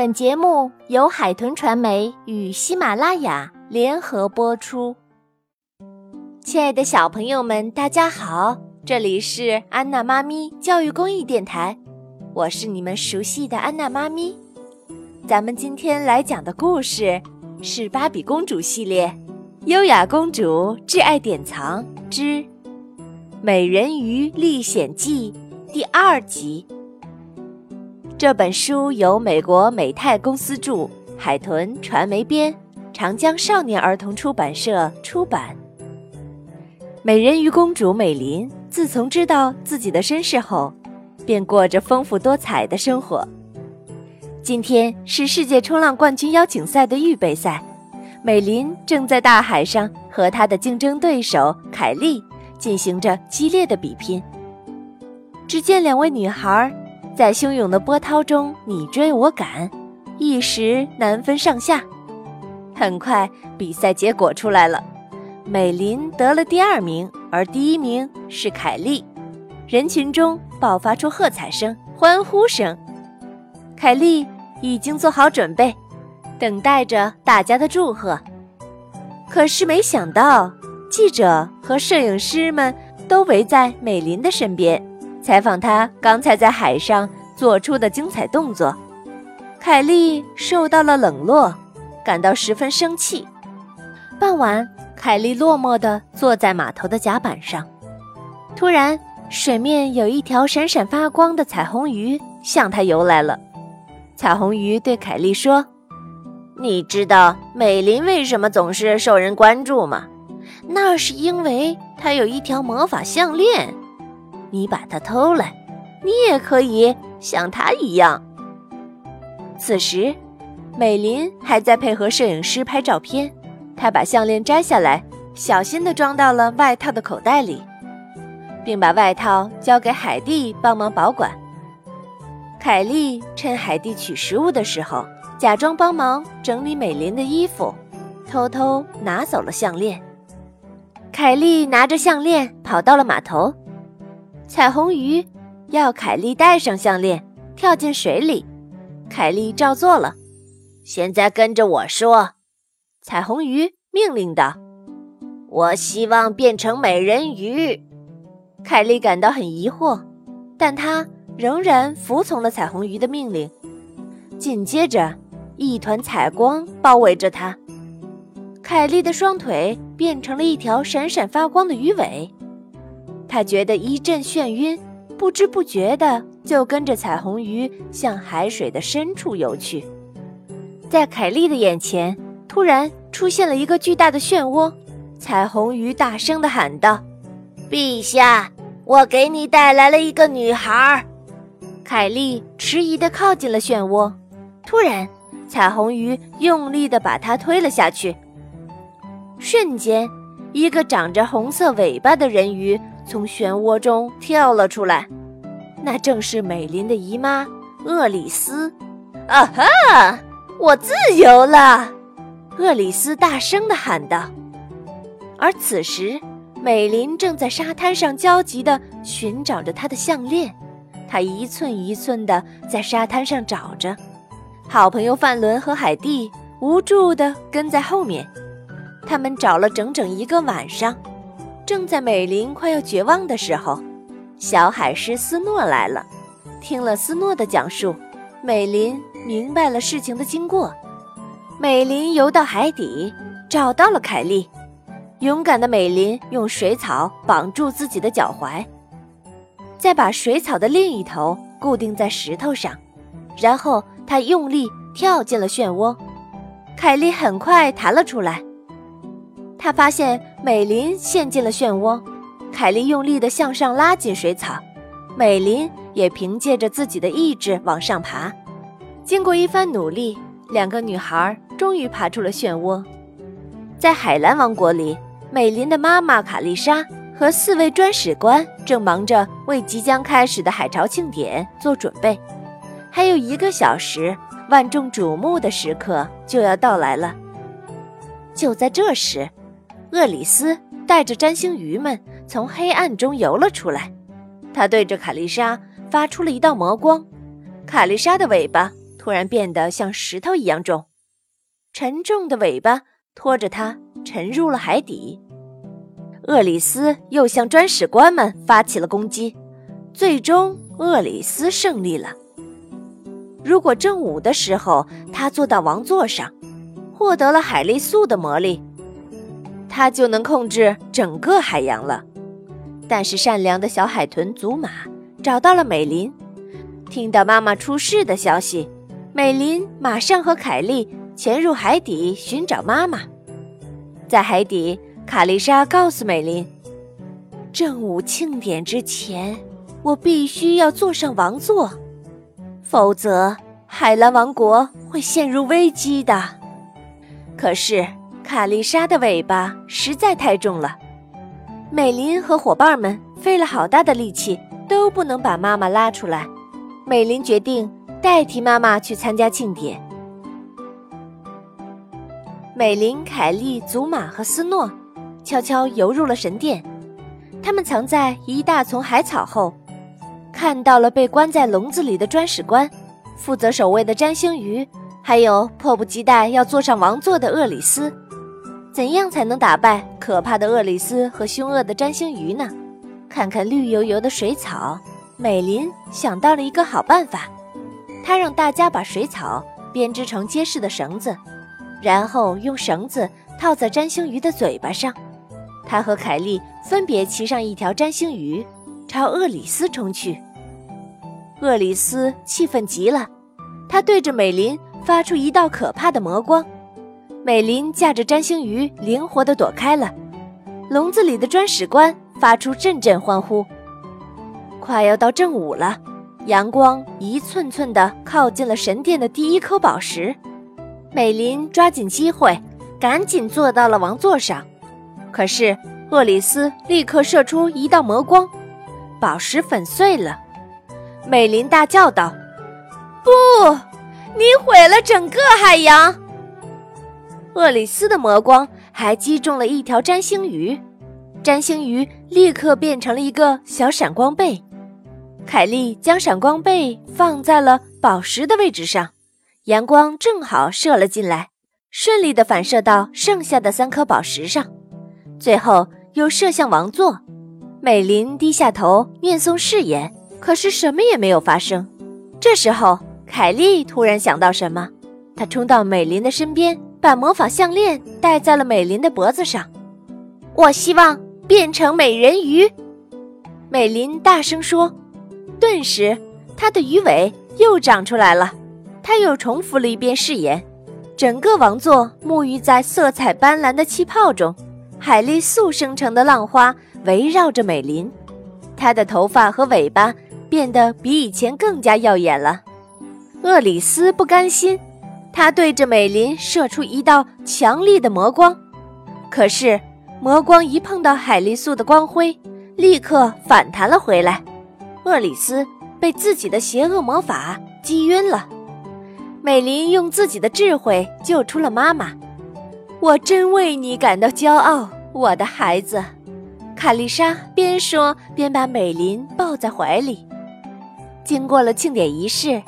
本节目由海豚传媒与喜马拉雅联合播出。亲爱的小朋友们，大家好，这里是安娜妈咪教育公益电台，我是你们熟悉的安娜妈咪。咱们今天来讲的故事是《芭比公主系列》《优雅公主挚爱典藏之《美人鱼历险记》第二集。这本书由美国美泰公司著，海豚传媒编，长江少年儿童出版社出版。美人鱼公主美琳自从知道自己的身世后，便过着丰富多彩的生活。今天是世界冲浪冠军邀请赛的预备赛，美琳正在大海上和她的竞争对手凯莉进行着激烈的比拼。只见两位女孩。在汹涌的波涛中你追我赶，一时难分上下。很快，比赛结果出来了，美林得了第二名，而第一名是凯莉。人群中爆发出喝彩声、欢呼声。凯莉已经做好准备，等待着大家的祝贺。可是没想到，记者和摄影师们都围在美林的身边。采访他刚才在海上做出的精彩动作，凯莉受到了冷落，感到十分生气。傍晚，凯莉落寞地坐在码头的甲板上，突然，水面有一条闪闪发光的彩虹鱼向她游来了。彩虹鱼对凯莉说：“你知道美琳为什么总是受人关注吗？那是因为她有一条魔法项链。”你把它偷来，你也可以像他一样。此时，美琳还在配合摄影师拍照片。她把项链摘下来，小心地装到了外套的口袋里，并把外套交给海蒂帮忙保管。凯莉趁海蒂取食物的时候，假装帮忙整理美琳的衣服，偷偷拿走了项链。凯莉拿着项链跑到了码头。彩虹鱼要凯莉戴上项链，跳进水里。凯莉照做了。现在跟着我说，彩虹鱼命令道：“我希望变成美人鱼。”凯莉感到很疑惑，但她仍然服从了彩虹鱼的命令。紧接着，一团彩光包围着她，凯莉的双腿变成了一条闪闪发光的鱼尾。他觉得一阵眩晕，不知不觉的就跟着彩虹鱼向海水的深处游去。在凯莉的眼前，突然出现了一个巨大的漩涡。彩虹鱼大声的喊道：“陛下，我给你带来了一个女孩。”凯莉迟疑的靠近了漩涡，突然，彩虹鱼用力的把她推了下去。瞬间，一个长着红色尾巴的人鱼。从漩涡中跳了出来，那正是美琳的姨妈厄里斯。啊哈！我自由了！厄里斯大声地喊道。而此时，美琳正在沙滩上焦急地寻找着她的项链，她一寸一寸地在沙滩上找着。好朋友范伦和海蒂无助地跟在后面，他们找了整整一个晚上。正在美林快要绝望的时候，小海狮斯诺来了。听了斯诺的讲述，美林明白了事情的经过。美林游到海底，找到了凯莉。勇敢的美林用水草绑住自己的脚踝，再把水草的另一头固定在石头上，然后他用力跳进了漩涡。凯莉很快弹了出来。他发现美琳陷进了漩涡，凯莉用力地向上拉紧水草，美琳也凭借着自己的意志往上爬。经过一番努力，两个女孩终于爬出了漩涡。在海蓝王国里，美琳的妈妈卡丽莎和四位专使官正忙着为即将开始的海潮庆典做准备。还有一个小时，万众瞩目的时刻就要到来了。就在这时，厄里斯带着占星鱼们从黑暗中游了出来，他对着卡丽莎发出了一道魔光，卡丽莎的尾巴突然变得像石头一样重，沉重的尾巴拖着它沉入了海底。厄里斯又向专使官们发起了攻击，最终厄里斯胜利了。如果正午的时候他坐到王座上，获得了海丽素的魔力，他就能控制整个海洋了。但是善良的小海豚祖玛找到了美林，听到妈妈出事的消息，美林马上和凯莉潜入海底寻找妈妈。在海底。卡丽莎告诉美林：“正午庆典之前，我必须要坐上王座，否则海蓝王国会陷入危机的。”可是卡丽莎的尾巴实在太重了，美林和伙伴们费了好大的力气都不能把妈妈拉出来。美林决定代替妈妈去参加庆典。美林、凯莉、祖玛和斯诺。悄悄游入了神殿，他们藏在一大丛海草后，看到了被关在笼子里的砖史官，负责守卫的占星鱼，还有迫不及待要坐上王座的厄里斯。怎样才能打败可怕的厄里斯和凶恶的占星鱼呢？看看绿油油的水草，美林想到了一个好办法。他让大家把水草编织成结实的绳子，然后用绳子套在占星鱼的嘴巴上。他和凯莉分别骑上一条占星鱼，朝厄里斯冲去。厄里斯气愤极了，他对着美林发出一道可怕的魔光。美林驾着占星鱼灵活地躲开了。笼子里的砖使官发出阵阵欢呼。快要到正午了，阳光一寸寸地靠近了神殿的第一颗宝石。美林抓紧机会，赶紧坐到了王座上。可是，厄里斯立刻射出一道魔光，宝石粉碎了。美林大叫道：“不，你毁了整个海洋！”厄里斯的魔光还击中了一条占星鱼，占星鱼立刻变成了一个小闪光贝。凯莉将闪光贝放在了宝石的位置上，阳光正好射了进来，顺利的反射到剩下的三颗宝石上。最后又射向王座，美林低下头念诵誓言，可是什么也没有发生。这时候，凯莉突然想到什么，她冲到美林的身边，把魔法项链戴在了美林的脖子上。我希望变成美人鱼，美林大声说。顿时，她的鱼尾又长出来了。她又重复了一遍誓言，整个王座沐浴在色彩斑斓的气泡中。海丽素生成的浪花围绕着美林，她的头发和尾巴变得比以前更加耀眼了。厄里斯不甘心，他对着美林射出一道强力的魔光，可是魔光一碰到海丽素的光辉，立刻反弹了回来。厄里斯被自己的邪恶魔法击晕了。美林用自己的智慧救出了妈妈。我真为你感到骄傲，我的孩子。卡丽莎边说边把美林抱在怀里。经过了庆典仪式，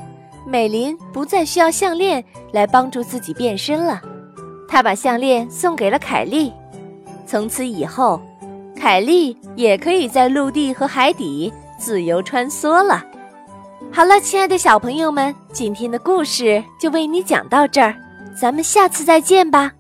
美林不再需要项链来帮助自己变身了。她把项链送给了凯莉。从此以后，凯莉也可以在陆地和海底自由穿梭了。好了，亲爱的小朋友们，今天的故事就为你讲到这儿，咱们下次再见吧。